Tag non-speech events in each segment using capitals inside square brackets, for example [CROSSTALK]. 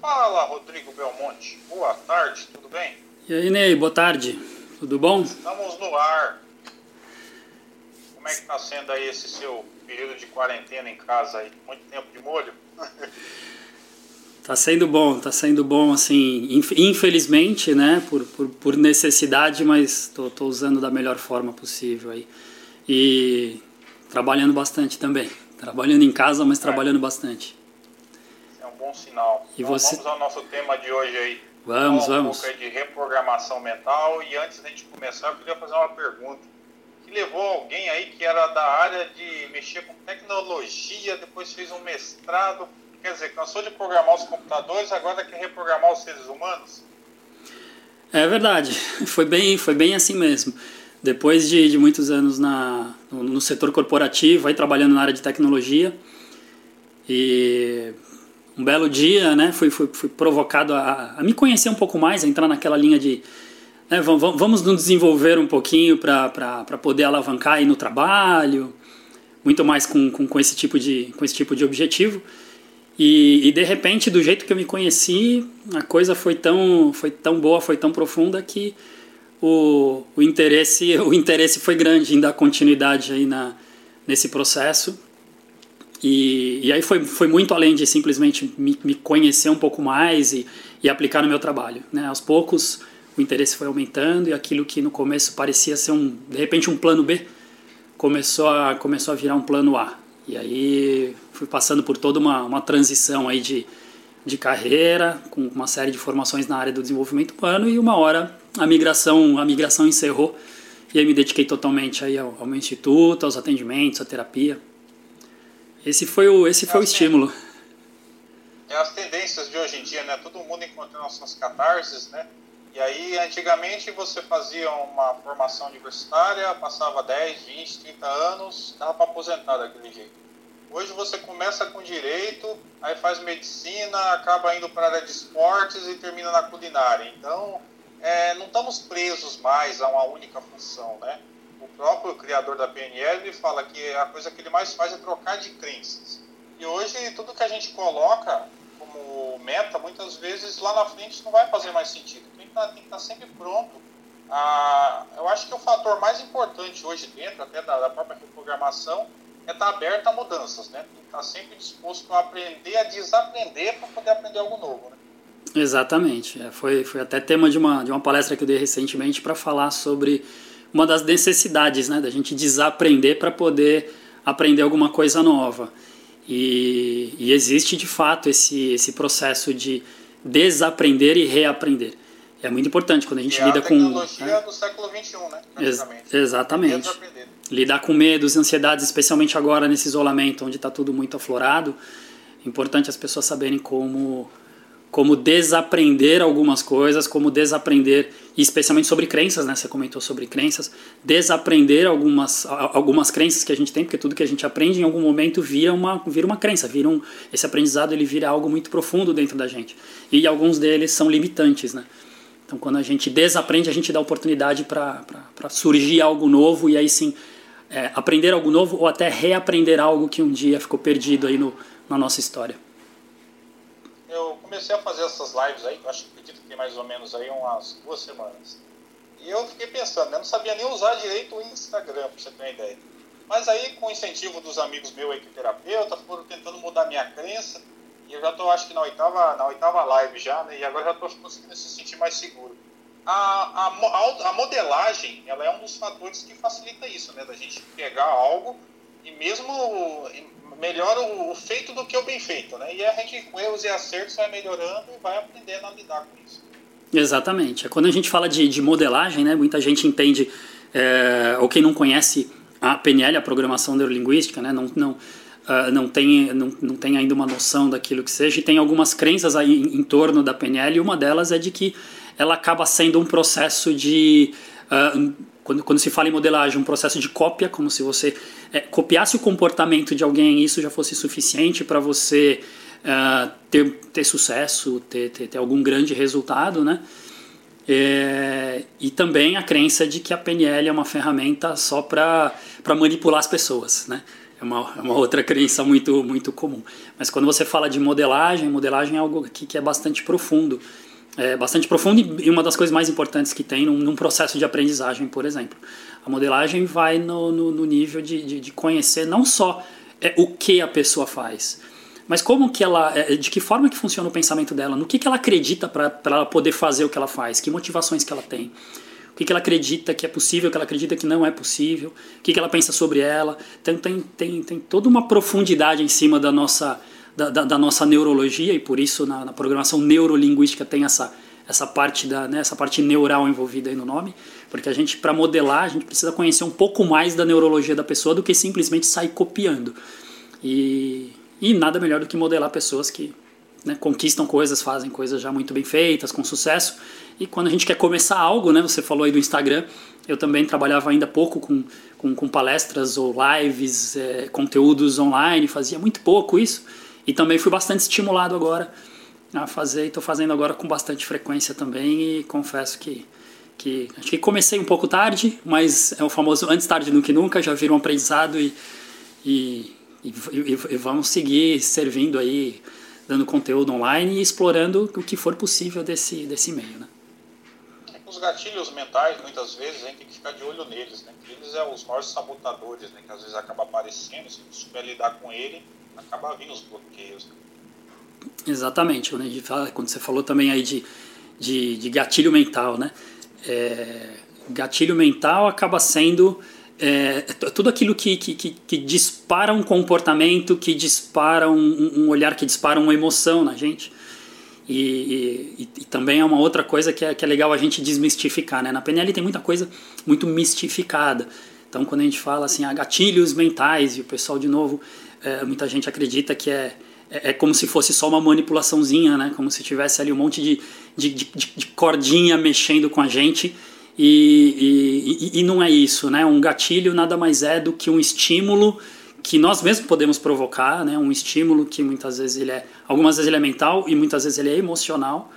Fala, Rodrigo Belmonte. Boa tarde, tudo bem? E aí, Ney, boa tarde. Tudo bom? Estamos no ar. Como é que está sendo aí esse seu período de quarentena em casa aí? Muito tempo de molho? [LAUGHS] Tá sendo bom, tá sendo bom, assim, infelizmente, né, por, por, por necessidade, mas tô, tô usando da melhor forma possível aí. E trabalhando bastante também. Trabalhando em casa, mas é. trabalhando bastante. Bom sinal. E então, você... Vamos ao nosso tema de hoje aí. Vamos, um vamos. Pouco de reprogramação mental. E antes da gente começar, eu queria fazer uma pergunta. Que levou alguém aí que era da área de mexer com tecnologia, depois fez um mestrado Quer dizer, cansou de programar os computadores, agora quer reprogramar os seres humanos? É verdade, [LAUGHS] foi bem, foi bem assim mesmo. Depois de, de muitos anos na, no, no, setor corporativo, aí trabalhando na área de tecnologia, e um belo dia, né, fui, fui, fui provocado a, a me conhecer um pouco mais, a entrar naquela linha de né, vamos, vamos nos desenvolver um pouquinho para poder alavancar aí no trabalho, muito mais com, com, com, esse tipo de, com esse tipo de objetivo. E, e, de repente, do jeito que eu me conheci, a coisa foi tão, foi tão boa, foi tão profunda que o, o, interesse, [LAUGHS] o interesse foi grande em dar continuidade aí na, nesse processo. E, e aí foi, foi muito além de simplesmente me, me conhecer um pouco mais e, e aplicar no meu trabalho. Né? Aos poucos, o interesse foi aumentando e aquilo que no começo parecia ser um, de repente, um plano B, começou a, começou a virar um plano A. E aí fui passando por toda uma, uma transição aí de, de carreira, com uma série de formações na área do desenvolvimento humano e uma hora a migração, a migração encerrou e aí me dediquei totalmente aí ao, ao meu instituto, aos atendimentos, à terapia. Esse foi o, esse foi é o estímulo. É as tendências de hoje em dia, né? Todo mundo encontrando as suas catarses, né? E aí, antigamente, você fazia uma formação universitária, passava 10, 20, 30 anos, dava para aposentar daquele jeito. Hoje você começa com direito, aí faz medicina, acaba indo para a área de esportes e termina na culinária. Então, é, não estamos presos mais a uma única função, né? Próprio criador da PNL fala que a coisa que ele mais faz é trocar de crenças. E hoje, tudo que a gente coloca como meta, muitas vezes lá na frente não vai fazer mais sentido tá, tem que estar tá sempre pronto. Ah, eu acho que o fator mais importante hoje dentro até da, da própria reprogramação é estar tá aberto a mudanças, né? Tem que estar sempre disposto a aprender, a desaprender para poder aprender algo novo, né? Exatamente. É, foi, foi até tema de uma, de uma palestra que eu dei recentemente para falar sobre uma das necessidades né, da gente desaprender para poder aprender alguma coisa nova. E, e, existe de fato esse, esse processo de desaprender e reaprender. É muito importante quando a gente e lida a tecnologia com. Né? do século XXI, né? Ex exatamente. Lidar com medos, ansiedades, especialmente agora nesse isolamento, onde está tudo muito aflorado. É importante as pessoas saberem como, como desaprender algumas coisas, como desaprender, especialmente sobre crenças, né? Você comentou sobre crenças. Desaprender algumas, algumas crenças que a gente tem, porque tudo que a gente aprende em algum momento vira uma, vira uma crença, vira um, esse aprendizado ele vira algo muito profundo dentro da gente. E alguns deles são limitantes, né? Então, quando a gente desaprende, a gente dá oportunidade para surgir algo novo e aí sim é, aprender algo novo ou até reaprender algo que um dia ficou perdido aí no, na nossa história. Eu comecei a fazer essas lives aí, acho que acredito que tem mais ou menos aí umas duas semanas. E eu fiquei pensando, eu não sabia nem usar direito o Instagram, para você ter uma ideia. Mas aí, com o incentivo dos amigos meus aí que terapeuta, foram tentando mudar minha crença e eu já estou, acho que na oitava, na oitava live já, né? E agora já estou conseguindo se sentir mais seguro. A, a, a, modelagem, ela é um dos fatores que facilita isso, né? Da gente pegar algo e mesmo melhora o, o feito do que o bem feito, né? E a gente, com erros e acertos, vai melhorando e vai aprendendo a lidar com isso. Exatamente. Quando a gente fala de, de modelagem, né? Muita gente entende, é, ou quem não conhece a PNL, a Programação Neurolinguística, né? Não, não, uh, não, tem, não, não tem ainda uma noção daquilo que seja, e tem algumas crenças aí em, em torno da PNL, e uma delas é de que ela acaba sendo um processo de. Uh, quando, quando se fala em modelagem, um processo de cópia, como se você é, copiasse o comportamento de alguém e isso já fosse suficiente para você uh, ter, ter sucesso, ter, ter, ter, algum grande resultado, né? É, e também a crença de que a PNL é uma ferramenta só para manipular as pessoas, né? é uma, é uma outra crença muito, muito comum. Mas quando você fala de modelagem, modelagem é algo que, que é bastante profundo. É bastante profundo e uma das coisas mais importantes que tem num, num processo de aprendizagem, por exemplo. A modelagem vai no, no, no nível de, de, de, conhecer não só é, o que a pessoa faz, mas como que ela, é, de que forma que funciona o pensamento dela, no que, que ela acredita para ela poder fazer o que ela faz, que motivações que ela tem o que, que ela acredita que é possível, o que ela acredita que não é possível, o que, que ela pensa sobre ela. Então tem, tem, tem toda uma profundidade em cima da nossa, da, da, da nossa neurologia e por isso na, na, programação neurolinguística tem essa, essa, parte da, né, essa parte neural envolvida aí no nome, porque a gente, para modelar, a gente precisa conhecer um pouco mais da neurologia da pessoa do que simplesmente sair copiando. E, e nada melhor do que modelar pessoas que né, conquistam coisas, fazem coisas já muito bem feitas, com sucesso. E quando a gente quer começar algo, né, você falou aí do Instagram, eu também trabalhava ainda pouco com, com, com palestras ou lives, é, conteúdos online, fazia muito pouco isso. E também fui bastante estimulado agora a fazer, e estou fazendo agora com bastante frequência também. E confesso que, que acho que comecei um pouco tarde, mas é o famoso antes tarde do que nunca, já vira um aprendizado e, e, e, e vamos seguir servindo aí dando conteúdo online e explorando o que for possível desse, desse meio. Né? Os gatilhos mentais, muitas vezes, a gente tem que ficar de olho neles. Né? Eles são é os maiores sabotadores, né? que às vezes acaba aparecendo, se você souber lidar com ele, acaba vindo os bloqueios. Né? Exatamente, quando você falou também aí de, de, de gatilho mental, né? É, gatilho mental acaba sendo é, tudo aquilo que, que, que, que, dispara um comportamento, que dispara um, um, olhar, que dispara uma emoção na gente. E, e, e, também é uma outra coisa que é, que é legal a gente desmistificar. Né? Na PNL tem muita coisa muito mistificada. Então, quando a gente fala assim, ah, gatilhos mentais, e o pessoal, de novo, é, muita gente acredita que é, é, é, como se fosse só uma manipulaçãozinha, né? como se tivesse ali um monte de, de, de, de cordinha mexendo com a gente e, e, e, não é isso, né? Um gatilho nada mais é do que um estímulo que nós mesmos podemos provocar, né? Um estímulo que muitas vezes ele é, algumas vezes ele é mental e muitas vezes ele é emocional,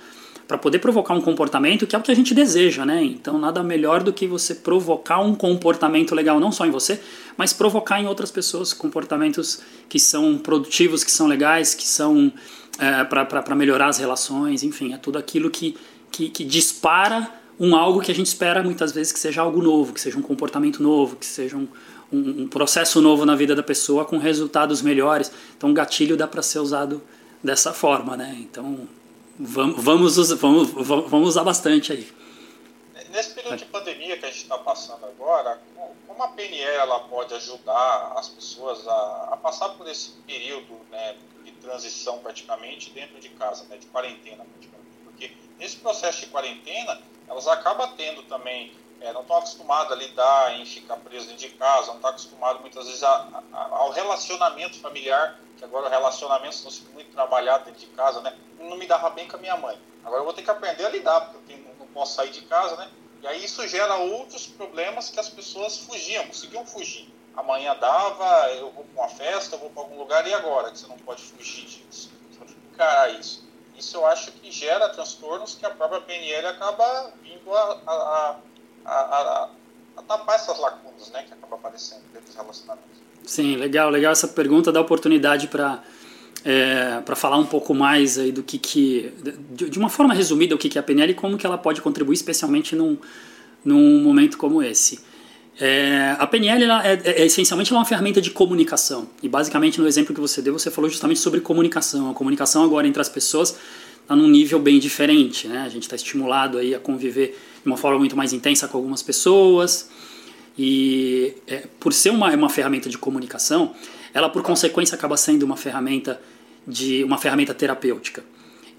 para poder provocar um comportamento que é o que a gente deseja, né? Então nada melhor do que você provocar um comportamento legal não só em você, mas provocar em outras pessoas comportamentos que são produtivos, que são legais, que são é, para melhorar as relações, enfim, é tudo aquilo que, que, que dispara um algo que a gente espera muitas vezes que seja algo novo, que seja um comportamento novo, que seja um, um, um processo novo na vida da pessoa com resultados melhores. Então, o gatilho dá para ser usado dessa forma, né? Então, vamos, vamos, vamos, vamos usar bastante aí. Nesse período de pandemia que a gente está passando agora, como a PNL ela pode ajudar as pessoas a, a passar por esse período né, de transição praticamente dentro de casa, né, de quarentena praticamente? Porque nesse processo de quarentena, elas acabam tendo também, é, não estão acostumadas a lidar em ficar presas dentro de casa, não estão acostumadas muitas vezes a, a, ao relacionamento familiar, que agora o relacionamento estão sendo muito trabalhado dentro de casa, né? Não me dava bem com a minha mãe. Agora eu vou ter que aprender a lidar, porque eu não, não posso sair de casa, né? E aí isso gera outros problemas que as pessoas fugiam, conseguiam fugir. Amanhã dava, eu vou para uma festa, eu vou para algum lugar, e agora? Que você não pode fugir disso. Você não encarar isso. Isso eu acho que gera transtornos que a própria PNL acaba vindo a, a, a, a tapar essas lacunas né, que acabam aparecendo dentro dos relacionamentos. Sim, legal, legal essa pergunta, dá oportunidade para é, para falar um pouco mais aí do que, que de, de uma forma resumida o que, que é a PNL e como que ela pode contribuir especialmente num, num momento como esse. É, a PNL ela é, é, é, essencialmente uma ferramenta de comunicação. E basicamente no exemplo que você deu, você falou justamente sobre comunicação. A comunicação agora entre as pessoas está num nível bem diferente. Né? A gente está estimulado aí a conviver de uma forma muito mais intensa com algumas pessoas. E é, por ser uma, uma ferramenta de comunicação, ela por consequência acaba sendo uma ferramenta de uma ferramenta terapêutica.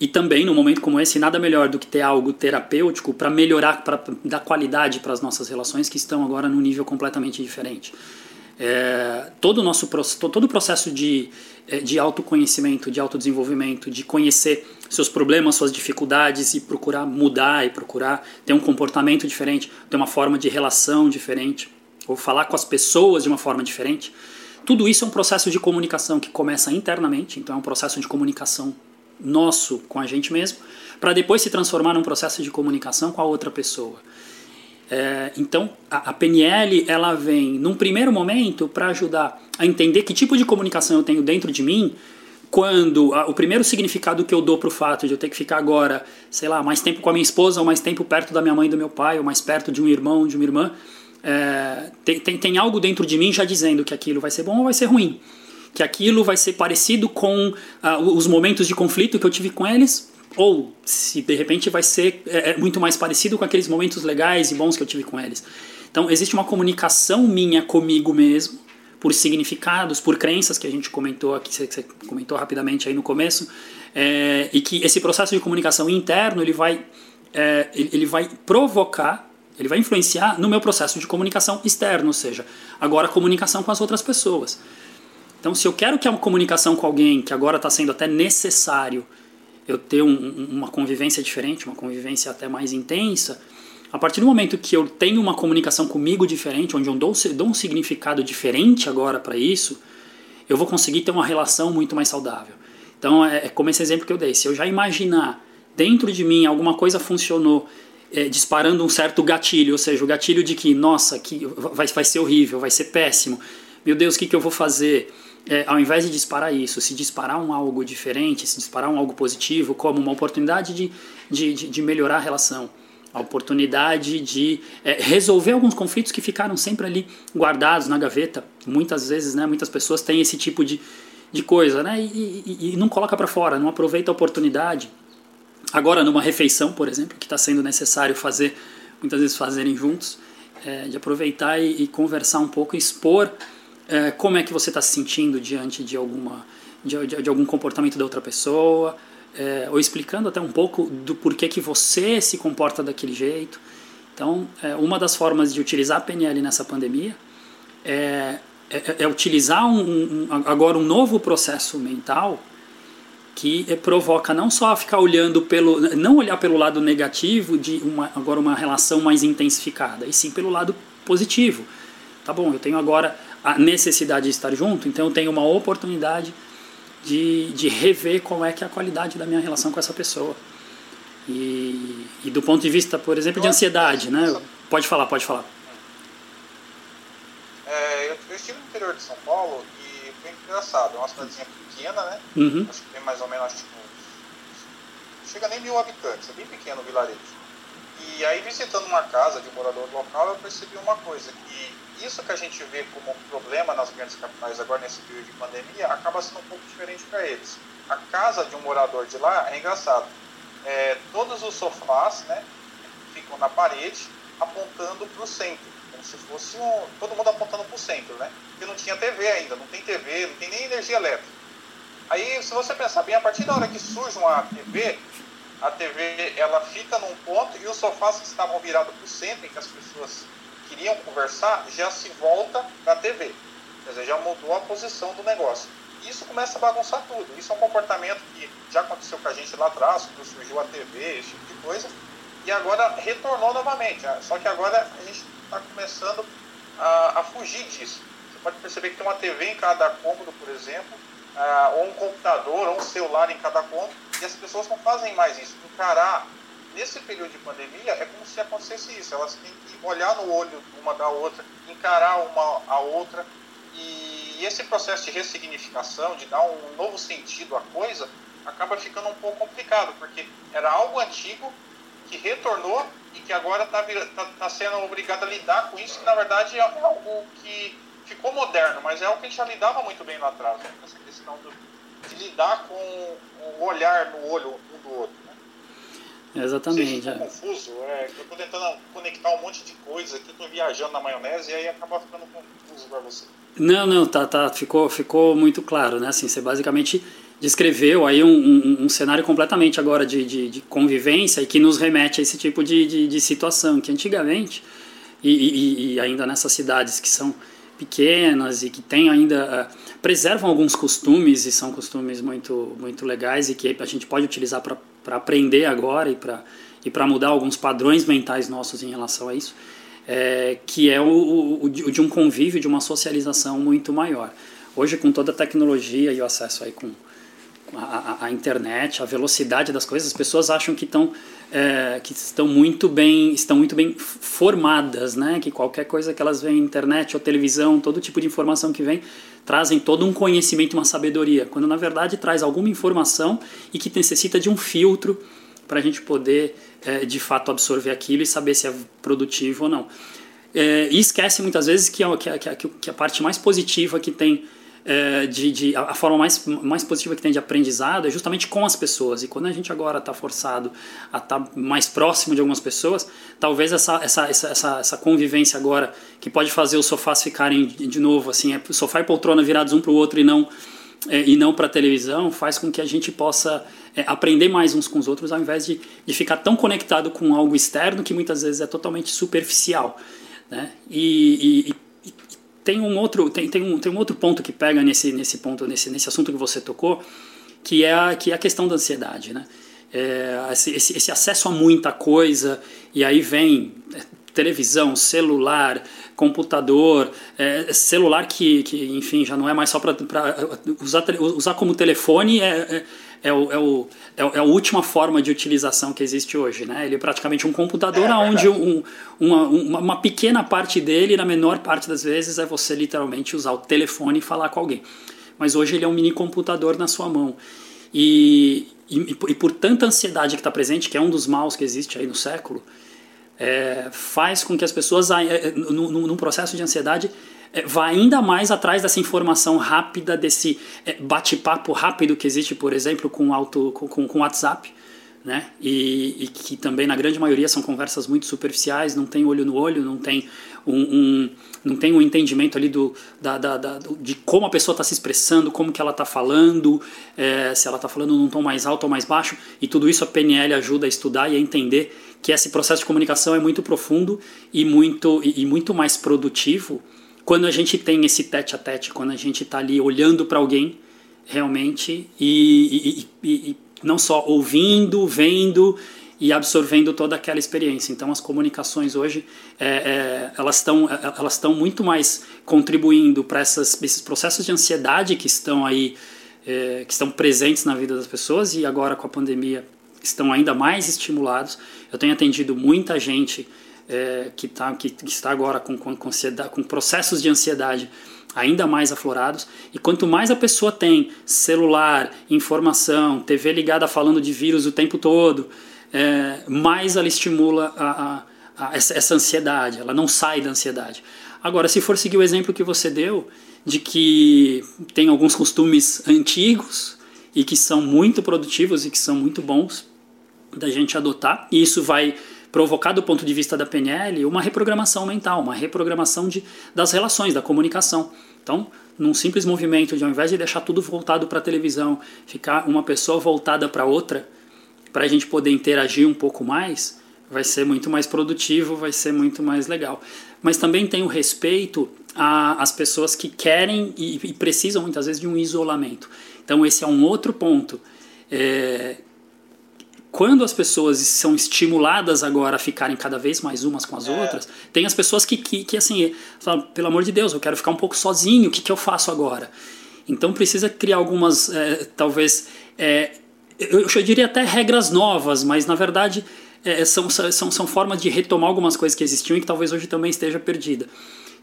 E também, num momento como esse, nada melhor do que ter algo terapêutico para melhorar, para dar qualidade para as nossas relações que estão agora num nível completamente diferente. É, todo o nosso todo o processo de, é, de autoconhecimento, de autodesenvolvimento, de conhecer seus problemas, suas dificuldades e procurar mudar e procurar ter um comportamento diferente, ter uma forma de relação diferente, ou falar com as pessoas de uma forma diferente. Tudo isso é um processo de comunicação que começa internamente, então é um processo de comunicação nosso com a gente mesmo, para depois se transformar num processo de comunicação com a outra pessoa. É, então, a, a, PNL ela vem, num primeiro momento, para ajudar a entender que tipo de comunicação eu tenho dentro de mim, quando a, o primeiro significado que eu dou para o fato de eu ter que ficar agora, sei lá, mais tempo com a minha esposa, ou mais tempo perto da minha mãe e do meu pai, ou mais perto de um irmão, de uma irmã, é, tem, tem, tem algo dentro de mim já dizendo que aquilo vai ser bom ou vai ser ruim. Que aquilo vai ser parecido com os momentos de conflito que eu tive com eles, ou se de repente vai ser é, é, muito mais parecido com aqueles momentos legais e bons que eu tive com eles. Então existe uma comunicação minha comigo mesmo, por significados, por crenças que a gente comentou aqui, você comentou rapidamente aí no começo, é, e que esse processo de comunicação interno ele vai, é, ele vai provocar, ele vai influenciar no meu processo de comunicação externo, ou seja, agora comunicação com as outras pessoas. Então, se eu quero que a comunicação com alguém, que agora está sendo até necessário, eu ter um, uma convivência diferente, uma convivência até mais intensa, a partir do momento que eu tenho uma comunicação comigo diferente, onde eu dou, dou um significado diferente agora para isso, eu vou conseguir ter uma relação muito mais saudável. Então, é, é, como esse exemplo que eu dei. Se eu já imaginar dentro de mim alguma coisa funcionou é, disparando um certo gatilho, ou seja, o gatilho de que, nossa, que vai, vai ser horrível, vai ser péssimo, meu Deus, o que, que eu vou fazer? É, ao invés de disparar isso, se disparar um algo diferente, se disparar um algo positivo, como uma oportunidade de, de, de, de melhorar a relação, a oportunidade de é, resolver alguns conflitos que ficaram sempre ali guardados na gaveta. Muitas vezes, né, muitas pessoas têm esse tipo de, de coisa, né, e, e, e não coloca para fora, não aproveita a oportunidade. Agora, numa refeição, por exemplo, que está sendo necessário fazer, muitas vezes fazerem juntos, é, de aproveitar e, e conversar um pouco, expor é, como é que você está se sentindo diante de alguma de, de, de, algum comportamento da outra pessoa, é, ou explicando até um pouco do porquê que você se comporta daquele jeito. Então, é, uma das formas de utilizar a PNL nessa pandemia é, é, é utilizar um, um, agora um novo processo mental que provoca não só ficar olhando pelo não olhar pelo lado negativo de uma, agora uma relação mais intensificada e sim pelo lado positivo tá bom eu tenho agora a necessidade de estar junto, então eu tenho uma oportunidade de, de rever qual é que é a qualidade da minha relação com essa pessoa. E, e do ponto de vista, por exemplo, de ansiedade, né? Pode falar, pode falar. É, eu, eu estive no interior de São Paulo e foi engraçado, é uma cidadezinha pequena, né? Uhum. Acho que tem mais ou menos, tipo, chega nem mil habitantes, é bem pequeno o vilarejo. E aí, visitando uma casa de um morador local, eu percebi uma coisa, que isso que a gente vê como problema nas grandes capitais agora nesse período de pandemia acaba sendo um pouco diferente para eles. A casa de um morador de lá é engraçado. É, todos os sofás né, ficam na parede apontando para o centro, como se fosse um, todo mundo apontando para o centro, né? Porque não tinha TV ainda, não tem TV, não tem nem energia elétrica. Aí, se você pensar bem, a partir da hora que surge uma TV, a TV ela fica num ponto e os sofás que estavam virados para o centro, em que as pessoas queriam conversar, já se volta para a TV. Quer dizer, já mudou a posição do negócio. Isso começa a bagunçar tudo. Isso é um comportamento que já aconteceu com a gente lá atrás, quando surgiu a TV, esse tipo de coisa, e agora retornou novamente. Ah, só que agora a gente está começando a, a, fugir disso. Você pode perceber que tem uma TV em cada cômodo, por exemplo, uh, ou um computador, ou um celular em cada cômodo, e as pessoas não fazem mais isso. Encarar nesse período de pandemia é como se acontecesse isso. Elas têm que olhar no olho uma da outra, encarar uma a outra. E esse processo de ressignificação, de dar um novo sentido à coisa, acaba ficando um pouco complicado, porque era algo antigo que retornou e que agora está tá, tá sendo obrigado a lidar com isso, que na verdade é algo que ficou moderno, mas é algo que a gente já lidava muito bem lá atrás, né? essa questão do, de lidar com o olhar no olho um do outro. Exatamente. Sim, confuso, é, eu estou tentando conectar um monte de coisa aqui, estou viajando na maionese e aí acaba ficando confuso para você. Não, não, tá, tá, ficou, ficou muito claro, né? Assim, você basicamente descreveu aí um, um, um cenário completamente agora de, de, de, convivência e que nos remete a esse tipo de, de, de situação que antigamente e, e, e, ainda nessas cidades que são pequenas e que têm ainda uh, preservam alguns costumes e são costumes muito muito legais e que a gente pode utilizar para para aprender agora e para e para mudar alguns padrões mentais nossos em relação a isso, é, que é o, o, o, de um convívio, de uma socialização muito maior. Hoje, com toda a tecnologia e o acesso aí com, a, a, internet, a velocidade das coisas, as pessoas acham que estão é, que estão muito bem estão muito bem formadas, né? Que qualquer coisa que elas veem internet ou televisão, todo tipo de informação que vem trazem todo um conhecimento, uma sabedoria, quando na verdade traz alguma informação e que necessita de um filtro para a gente poder é, de fato absorver aquilo e saber se é produtivo ou não. É, e esquece muitas vezes que a, que, a, que a parte mais positiva que tem é, de, de, a forma mais, mais positiva que tem de aprendizado é justamente com as pessoas. E quando a gente agora está forçado a estar tá mais próximo de algumas pessoas, talvez essa, essa, essa, essa, convivência agora, que pode fazer os sofás ficarem de novo, assim, é sofá e poltrona virados um para o outro e não, é, e não para televisão, faz com que a gente possa é, aprender mais uns com os outros, ao invés de, de ficar tão conectado com algo externo que muitas vezes é totalmente superficial. Né? e, e tem um outro tem, tem, um, tem um outro ponto que pega nesse, nesse ponto nesse, nesse assunto que você tocou que é a, que é a questão da ansiedade né? É, esse, esse, acesso a muita coisa e aí vem é, televisão celular computador é, celular que, que enfim já não é mais só para usar usar como telefone é, é é, o, é, o, é, é, a última forma de utilização que existe hoje. Né? Ele é praticamente um computador é, onde um, uma, uma, uma, pequena parte dele, na menor parte das vezes, é você literalmente usar o telefone e falar com alguém. Mas hoje ele é um mini computador na sua mão. E, e, e por tanta ansiedade que está presente, que é um dos maus que existe aí no século, é, faz com que as pessoas, num processo de ansiedade, é, vá ainda mais atrás dessa informação rápida, desse é, bate-papo rápido que existe, por exemplo, com auto, com, com WhatsApp, né? E, e, que também na grande maioria são conversas muito superficiais, não tem olho no olho, não tem um, um não tem um entendimento ali do, da, da, da de como a pessoa está se expressando, como que ela está falando, é, se ela está falando num tom mais alto ou mais baixo, e tudo isso a PNL ajuda a estudar e a entender que esse processo de comunicação é muito profundo e muito, e, e muito mais produtivo quando a gente tem esse tete a tete, quando a gente está ali olhando para alguém realmente e, e, e, e, não só ouvindo, vendo e absorvendo toda aquela experiência. Então as comunicações hoje é, é, elas estão elas estão muito mais contribuindo para esses processos de ansiedade que estão aí é, que estão presentes na vida das pessoas e agora com a pandemia estão ainda mais estimulados. Eu tenho atendido muita gente é, que, tá, que, está agora com, com, com, com processos de ansiedade ainda mais aflorados. E quanto mais a pessoa tem celular, informação, TV ligada falando de vírus o tempo todo, é, mais ela estimula a, a, a essa, essa, ansiedade, ela não sai da ansiedade. Agora, se for seguir o exemplo que você deu, de que tem alguns costumes antigos e que são muito produtivos e que são muito bons da gente adotar, e isso vai provocar do ponto de vista da PNL uma reprogramação mental, uma reprogramação de, das relações, da comunicação. Então, num simples movimento de ao invés de deixar tudo voltado para a televisão, ficar uma pessoa voltada para outra, para a gente poder interagir um pouco mais, vai ser muito mais produtivo, vai ser muito mais legal. Mas também tem o respeito às pessoas que querem e, e, precisam muitas vezes de um isolamento. Então esse é um outro ponto. É, quando as pessoas são estimuladas agora a ficarem cada vez mais umas com as é. outras, tem as pessoas que, que, que assim, falam, pelo amor de Deus, eu quero ficar um pouco sozinho, o que, que eu faço agora? Então precisa criar algumas, é, talvez, é, eu, eu diria até regras novas, mas na verdade é, são, são, são formas de retomar algumas coisas que existiam e que talvez hoje também esteja perdida,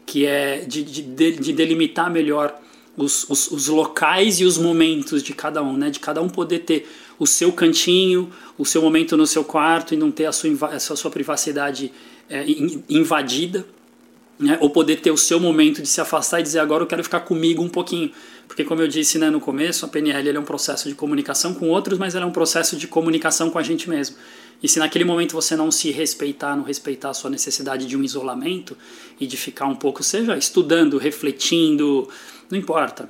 que é de, de, de delimitar melhor os, os, os locais e os momentos de cada um, né? de cada um poder ter o seu cantinho, o seu momento no seu quarto e não ter a sua, a sua privacidade é, invadida, né? ou poder ter o seu momento de se afastar e dizer agora eu quero ficar comigo um pouquinho. Porque, como eu disse né, no começo, a PNL é um processo de comunicação com outros, mas ela é um processo de comunicação com a gente mesmo. E se naquele momento você não se respeitar, não respeitar a sua necessidade de um isolamento e de ficar um pouco, seja estudando, refletindo, não importa,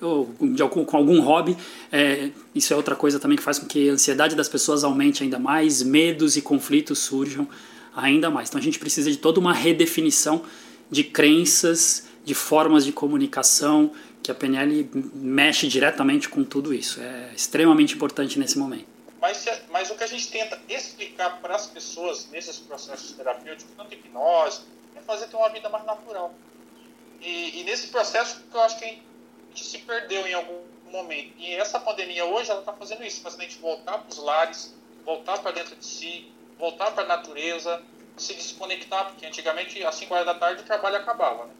ou de algum, com algum hobby, é, isso é outra coisa também que faz com que a ansiedade das pessoas aumente ainda mais, medos e conflitos surjam ainda mais. Então a gente precisa de toda uma redefinição de crenças, de formas de comunicação, que a PNL mexe diretamente com tudo isso. É extremamente importante nesse momento. Mas, mas o que a gente tenta explicar para as pessoas nesses processos terapêuticos, tanto hipnose, é fazer ter uma vida mais natural. E, e nesse processo, eu acho que gente se perdeu em algum momento. E essa pandemia hoje, ela está fazendo isso, fazendo a gente voltar para os lares, voltar para dentro de si, voltar para a natureza, se desconectar, porque antigamente, às 5 horas da tarde, o trabalho acabava. Né?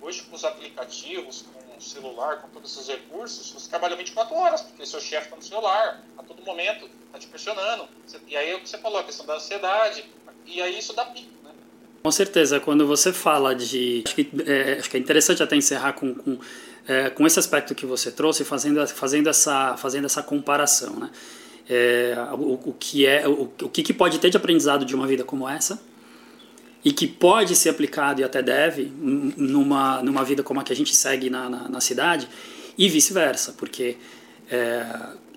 Hoje, com os aplicativos, com o celular, com todos esses recursos, você trabalha 24 horas, porque seu chefe está no celular, a todo momento, está te pressionando. E aí é o que você falou, a questão da ansiedade, e aí isso dá pico. Né? Com certeza, quando você fala de. Acho que é, acho que é interessante até encerrar com, com, é, com esse aspecto que você trouxe, fazendo, fazendo, essa, fazendo essa comparação. Né? É, o, o, que é o, o que, que pode ter de aprendizado de uma vida como essa e que pode ser aplicado e até deve numa, numa vida como a que a gente segue na, na, na cidade e vice-versa, porque é,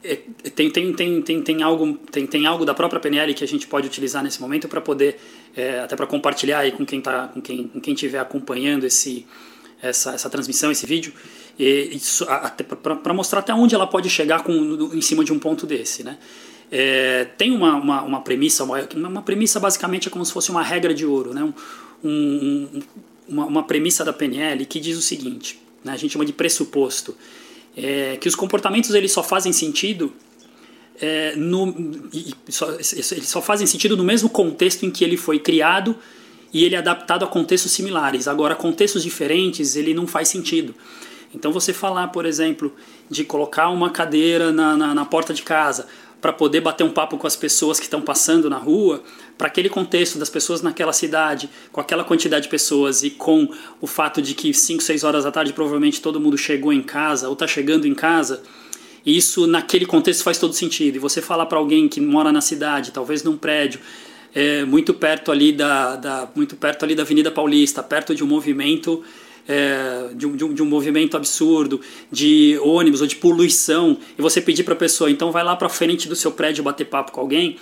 é, tem, tem, tem, tem, tem, algo, tem, tem algo da própria PNL que a gente pode utilizar nesse momento para poder, é, até para compartilhar aí com quem tá, com quem com quem estiver acompanhando esse, essa, essa transmissão, esse vídeo, para mostrar até onde ela pode chegar com, em cima de um ponto desse, né? É, tem uma, uma, uma, premissa, uma, uma premissa basicamente é como se fosse uma regra de ouro, né? Um, um, uma, uma, premissa da PNL que diz o seguinte, né? a gente chama de pressuposto, é, que os comportamentos eles só fazem sentido é, no, só, eles só fazem sentido no mesmo contexto em que ele foi criado e ele é adaptado a contextos similares. Agora, contextos diferentes, ele não faz sentido. Então, você falar, por exemplo, de colocar uma cadeira na, na, na porta de casa para poder bater um papo com as pessoas que estão passando na rua, para aquele contexto das pessoas naquela cidade, com aquela quantidade de pessoas e com o fato de que 5, 6 horas da tarde provavelmente todo mundo chegou em casa ou está chegando em casa, isso naquele contexto faz todo sentido. E você falar para alguém que mora na cidade, talvez num prédio, é, muito perto ali da, da, muito perto ali da Avenida Paulista, perto de um movimento é, de, um, de, um, de, um, movimento absurdo, de ônibus ou de poluição, e você pedir para a pessoa, então vai lá para frente do seu prédio bater papo com alguém,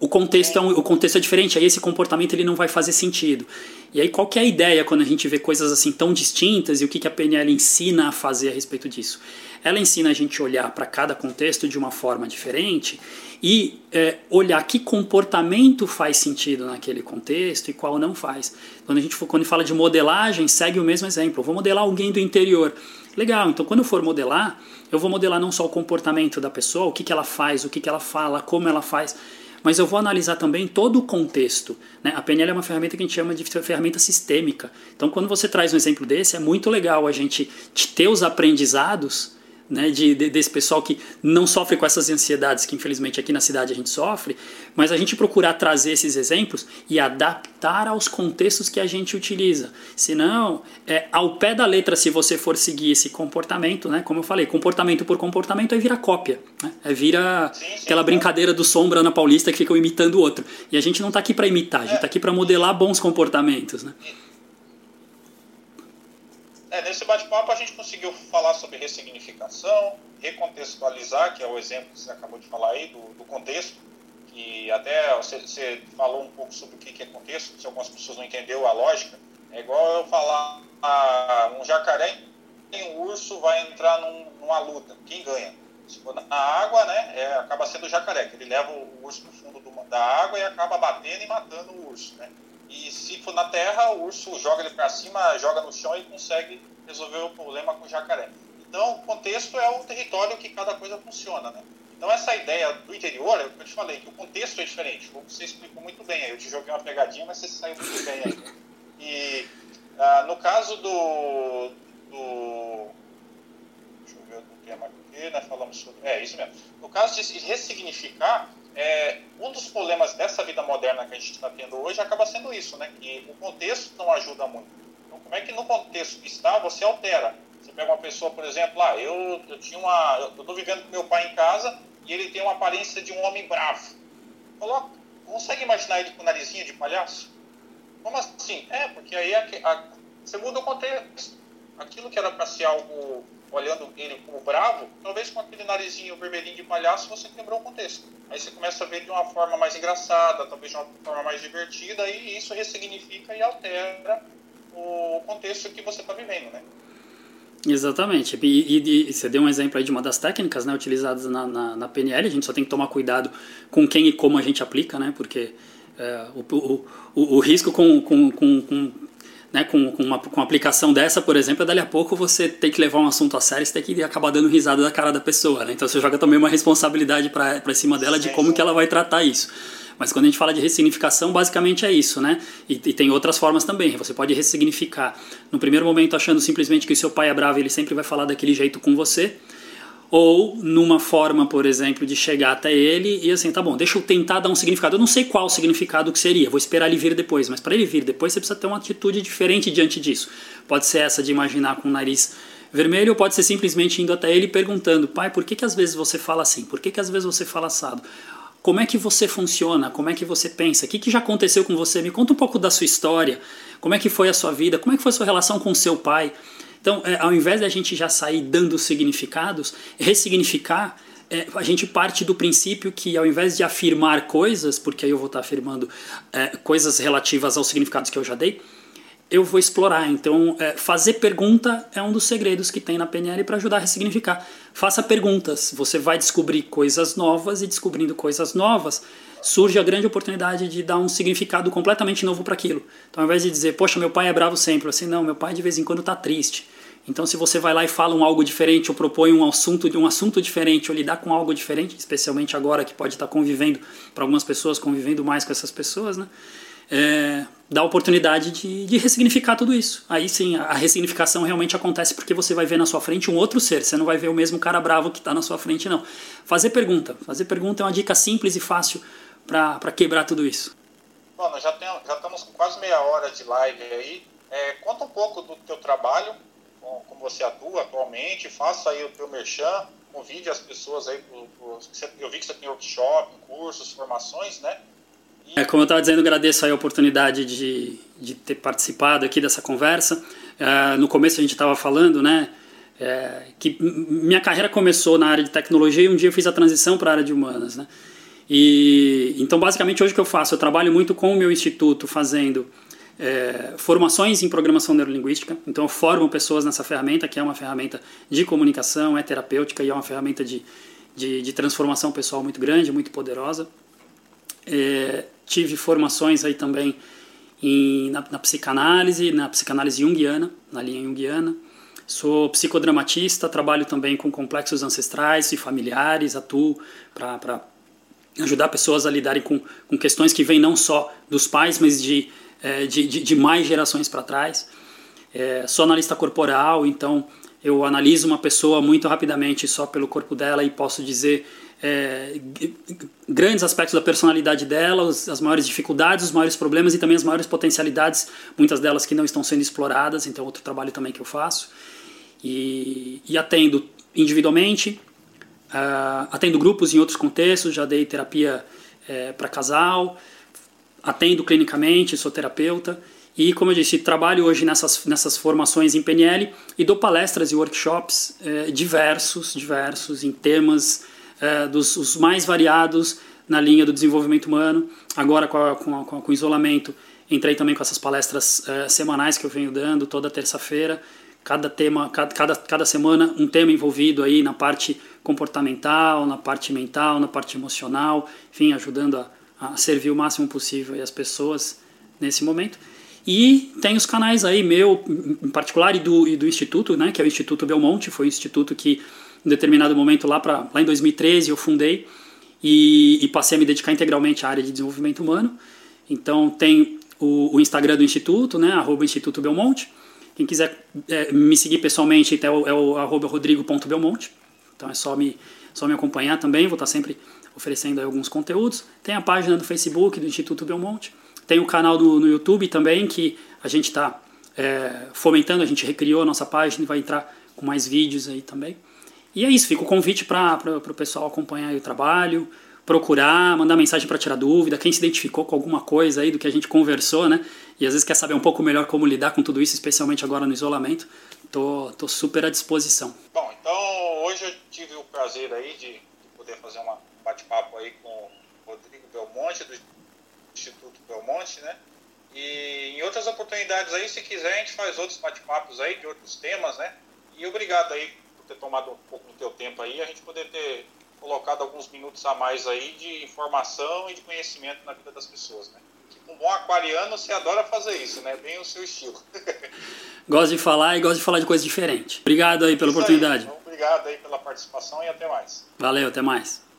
o contexto, é um, o contexto é diferente, aí esse comportamento ele não vai fazer sentido. E aí qual que é a ideia quando a gente vê coisas assim tão distintas e o que, que a PNL ensina a fazer a respeito disso? Ela ensina a gente olhar para cada contexto de uma forma diferente e é, olhar que comportamento faz sentido naquele contexto e qual não faz. Quando a gente quando fala de modelagem, segue o mesmo exemplo. Eu vou modelar alguém do interior. Legal, então quando eu for modelar, eu vou modelar não só o comportamento da pessoa, o que, que ela faz, o que, que ela fala, como ela faz, mas eu vou analisar também todo o contexto. Né? A PNL é uma ferramenta que a gente chama de ferramenta sistêmica. Então, quando você traz um exemplo desse, é muito legal a gente ter os aprendizados né, de, de, desse pessoal que não sofre com essas ansiedades que infelizmente aqui na cidade a gente sofre, mas a gente procurar trazer esses exemplos e adaptar aos contextos que a gente utiliza. Senão, é, ao pé da letra, se você for seguir esse comportamento, né, como eu falei, comportamento por comportamento, aí vira cópia. Né, é vira sim, sim, aquela brincadeira do sombra na paulista que ficam imitando o outro. E a gente não está aqui para imitar, a gente está aqui para modelar bons comportamentos. Né? É, nesse bate-papo a gente conseguiu falar sobre ressignificação, recontextualizar, que é o exemplo que você acabou de falar aí, do, do contexto, que até você, você, falou um pouco sobre o que é contexto, se algumas pessoas não entenderam a lógica. É igual eu falar ah, um jacaré e um urso vai entrar num, numa luta. Quem ganha? Se for na água, né, é, acaba sendo o jacaré, que ele leva o urso para o fundo do, da água e acaba batendo e matando o urso, né? E se for na terra, o urso joga ele para cima, joga no chão e consegue resolver o problema com o jacaré. Então, o contexto é o território que cada coisa funciona, né? Então, essa ideia do interior, é o que eu te falei, que o contexto é diferente. Você explicou muito bem. Eu te joguei uma pegadinha, mas você saiu muito bem aí. E ah, no caso do, do. Deixa eu ver o tema aqui, né? Falamos sobre. É, isso mesmo. No caso de ressignificar, é, um dos problemas dessa vida moderna que a gente está tendo hoje acaba sendo isso, né? Que o contexto não ajuda muito. Então, como é que no contexto que está, você altera? Você pega uma pessoa, por exemplo, ah, eu, eu tinha uma. Eu estou vivendo com meu pai em casa e ele tem uma aparência de um homem bravo. Coloca, consegue imaginar ele com narizinho de palhaço? Como assim? É, porque aí a, a, você muda o contexto. Aquilo que era para ser algo olhando ele como bravo, talvez com aquele narizinho vermelhinho de palhaço você quebrou o contexto. Aí você começa a ver de uma forma mais engraçada, talvez de uma forma mais divertida, e isso ressignifica e altera o contexto que você está vivendo, né? Exatamente. E, e, e, você deu um exemplo aí de uma das técnicas né, utilizadas na, na, na, PNL. A gente só tem que tomar cuidado com quem e como a gente aplica, né? Porque é, o, o, o, o risco com, com, com, com né, com, com, uma, com uma aplicação dessa, por exemplo, dali a pouco você tem que levar um assunto a sério, você tem que acabar dando risada da cara da pessoa, né? Então você joga também uma responsabilidade para cima dela de como que ela vai tratar isso. Mas quando a gente fala de ressignificação, basicamente é isso, né? E, e, tem outras formas também. Você pode ressignificar no primeiro momento achando simplesmente que o seu pai é bravo ele sempre vai falar daquele jeito com você ou numa forma, por exemplo, de chegar até ele e assim, tá bom, deixa eu tentar dar um significado. Eu não sei qual significado que seria, vou esperar ele vir depois, mas para ele vir depois você precisa ter uma atitude diferente diante disso. Pode ser essa de imaginar com o nariz vermelho ou pode ser simplesmente indo até ele perguntando: pai, por que, que às vezes você fala assim? Por que, que às vezes você fala assado? Como é que você funciona? Como é que você pensa? O que, que já aconteceu com você? Me conta um pouco da sua história. Como é que foi a sua vida? Como é que foi a sua relação com seu pai? Então, é, ao invés de a gente já sair dando significados, ressignificar, é, a gente parte do princípio que ao invés de afirmar coisas, porque aí eu vou estar afirmando é, coisas relativas aos significados que eu já dei, eu vou explorar. Então, é, fazer pergunta é um dos segredos que tem na PNL para ajudar a ressignificar. Faça perguntas, você vai descobrir coisas novas e descobrindo coisas novas, surge a grande oportunidade de dar um significado completamente novo para aquilo. Então, ao invés de dizer, poxa, meu pai é bravo sempre, assim, não, meu pai de vez em quando está triste. Então, se você vai lá e fala um algo diferente, ou propõe um assunto, um assunto diferente, ou lidar com algo diferente, especialmente agora que pode estar convivendo, para algumas pessoas, convivendo mais com essas pessoas, né? É, dá a oportunidade de, de ressignificar tudo isso. Aí sim, a ressignificação realmente acontece porque você vai ver na sua frente um outro ser, você não vai ver o mesmo cara bravo que está na sua frente, não. Fazer pergunta. Fazer pergunta é uma dica simples e fácil para quebrar tudo isso. Bom, nós já, tem, já estamos com quase meia hora de live aí. É, conta um pouco do teu trabalho, como você atua atualmente, faça aí o teu merchan, convide as pessoas aí, pro, pro, eu vi que você tem workshop, cursos, formações, né? E... É, como eu estava dizendo, agradeço a oportunidade de, de ter participado aqui dessa conversa. É, no começo a gente estava falando, né, é, que minha carreira começou na área de tecnologia e um dia eu fiz a transição para a área de humanas, né? E então basicamente hoje o que eu faço, eu trabalho muito com o meu instituto fazendo é, formações em programação neurolinguística. Então, eu formo pessoas nessa ferramenta, que é uma ferramenta de comunicação, é terapêutica e é uma ferramenta de, de, de transformação pessoal muito grande, muito poderosa. É, tive formações aí também em, na, na, psicanálise, na psicanálise junguiana, na linha junguiana. Sou psicodramatista, trabalho também com complexos ancestrais e familiares, atuo para ajudar pessoas a lidarem com, com questões que vêm não só dos pais, mas de é, de, de, de, mais gerações para trás. É, sou analista corporal, então eu analiso uma pessoa muito rapidamente só pelo corpo dela e posso dizer é, grandes aspectos da personalidade dela, as maiores dificuldades, os maiores problemas e também as maiores potencialidades, muitas delas que não estão sendo exploradas, então outro trabalho também que eu faço. E, e atendo individualmente, uh, atendo grupos em outros contextos, já dei terapia é, para casal, atendo clinicamente, sou terapeuta e, como eu disse, trabalho hoje nessas, nessas formações em PNL e dou palestras e workshops eh, diversos, diversos, em temas eh, dos os mais variados na linha do desenvolvimento humano. Agora, com, a, com, a, com, o isolamento, entrei também com essas palestras eh, semanais que eu venho dando toda terça-feira. Cada tema, cada, cada, cada semana, um tema envolvido aí na parte comportamental, na parte mental, na parte emocional, enfim, ajudando a a servir o máximo possível as pessoas nesse momento. E tem os canais aí, meu em particular, e do, e do Instituto, né, que é o Instituto Belmonte, foi um instituto que em determinado momento, lá, pra, lá em 2013, eu fundei e, e passei a me dedicar integralmente à área de desenvolvimento humano. Então tem o, o Instagram do Instituto, né, arroba Instituto Belmonte. Quem quiser é, me seguir pessoalmente é o, é o arroba rodrigo.belmonte. Então é só me, só me acompanhar também, vou estar sempre oferecendo alguns conteúdos. Tem a página do Facebook do Instituto Belmonte. Tem o canal do, no YouTube também, que a gente está é, fomentando, a gente recriou a nossa página e vai entrar com mais vídeos aí também. E é isso, fica o convite para o pessoal acompanhar o trabalho, procurar, mandar mensagem para tirar dúvida, quem se identificou com alguma coisa aí do que a gente conversou, né? E às vezes quer saber um pouco melhor como lidar com tudo isso, especialmente agora no isolamento. Tô, tô super à disposição. Bom, então prazer aí de, de poder fazer um bate-papo aí com o Rodrigo Belmonte, do Instituto Belmonte, né? E em outras oportunidades aí, se quiser, a gente faz outros bate-papos aí de outros temas, né? E obrigado aí por ter tomado um pouco do teu tempo aí, a gente poder ter colocado alguns minutos a mais aí de informação e de conhecimento na vida das pessoas, né? Tipo, um bom aquariano, você adora fazer isso, né? Bem o seu estilo. [LAUGHS] gosto de falar e gosto de falar de coisa diferente. Obrigado aí pela isso oportunidade. Aí, então obrigado aí pela participação e até mais. Valeu, até mais.